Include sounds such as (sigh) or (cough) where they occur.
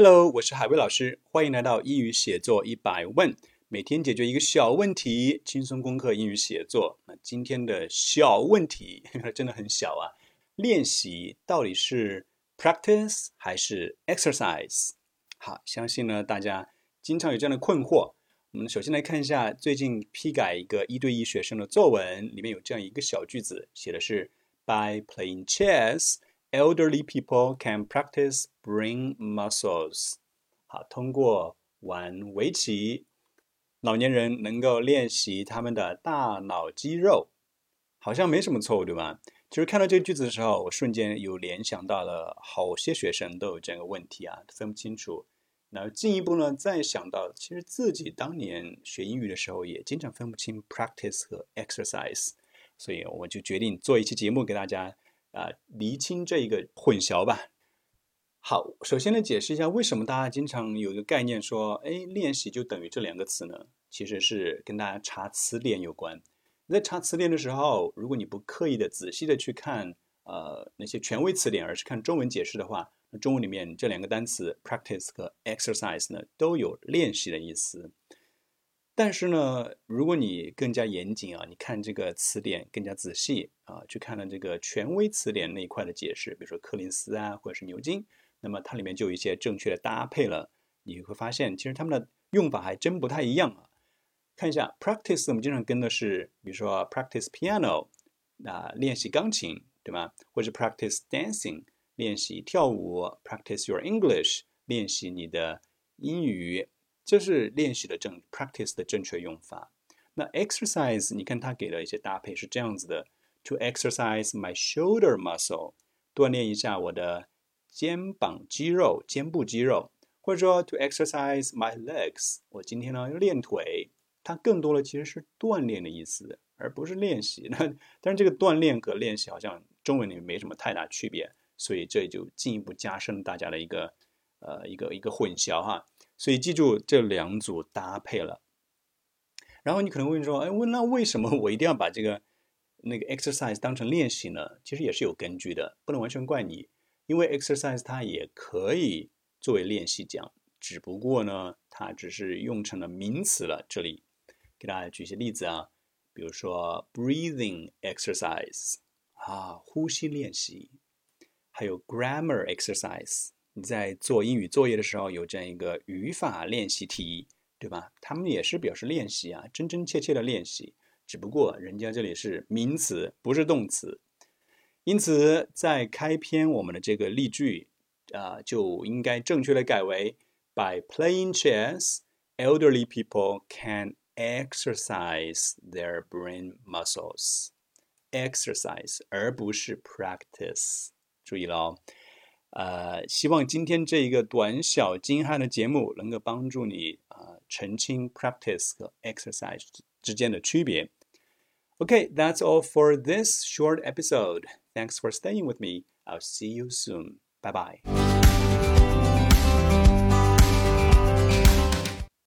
Hello，我是海威老师，欢迎来到英语写作一百问，每天解决一个小问题，轻松攻克英语写作。那今天的小问题 (laughs) 真的很小啊，练习到底是 practice 还是 exercise？好，相信呢大家经常有这样的困惑。我们首先来看一下最近批改一个一对一学生的作文，里面有这样一个小句子，写的是 By playing chess。Elderly people can practice brain muscles。好，通过玩围棋，老年人能够练习他们的大脑肌肉，好像没什么错误，对吧？其实看到这个句子的时候，我瞬间有联想到了，好些学生都有这样一个问题啊，分不清楚。那进一步呢，再想到，其实自己当年学英语的时候，也经常分不清 practice 和 exercise，所以我就决定做一期节目给大家。啊，厘清这一个混淆吧。好，首先来解释一下，为什么大家经常有一个概念说，哎，练习就等于这两个词呢？其实是跟大家查词典有关。你在查词典的时候，如果你不刻意的仔细的去看，呃，那些权威词典，而是看中文解释的话，那中文里面这两个单词 practice 和 exercise 呢，都有练习的意思。但是呢，如果你更加严谨啊，你看这个词典更加仔细啊，去看了这个权威词典那一块的解释，比如说柯林斯啊，或者是牛津，那么它里面就有一些正确的搭配了。你会发现，其实他们的用法还真不太一样啊。看一下 practice，我们经常跟的是，比如说 practice piano，那练习钢琴，对吧？或者 practice dancing，练习跳舞；practice your English，练习你的英语。这是练习的正 practice 的正确用法。那 exercise，你看它给了一些搭配是这样子的：to exercise my shoulder muscle，锻炼一下我的肩膀肌肉、肩部肌肉；或者说 to exercise my legs，我今天呢要练腿。它更多的其实是锻炼的意思，而不是练习。(laughs) 那但是这个锻炼和练习好像中文里面没什么太大区别，所以这就进一步加深大家的一个呃一个一个混淆哈。所以记住这两组搭配了，然后你可能会说，哎，问那为什么我一定要把这个那个 exercise 当成练习呢？其实也是有根据的，不能完全怪你，因为 exercise 它也可以作为练习讲，只不过呢，它只是用成了名词了。这里给大家举一些例子啊，比如说 breathing exercise 啊，呼吸练习，还有 grammar exercise。你在做英语作业的时候，有这样一个语法练习题，对吧？他们也是表示练习啊，真真切切的练习。只不过人家这里是名词，不是动词，因此在开篇我们的这个例句啊，就应该正确的改为：By playing chess, elderly people can exercise their brain muscles. Exercise，而不是 practice。注意了哦。呃，希望今天这一个短小精悍的节目能够帮助你啊澄清 practice 和 exercise 之间的区别。Okay, that's all for this short episode. Thanks for staying with me. I'll see you soon. Bye bye.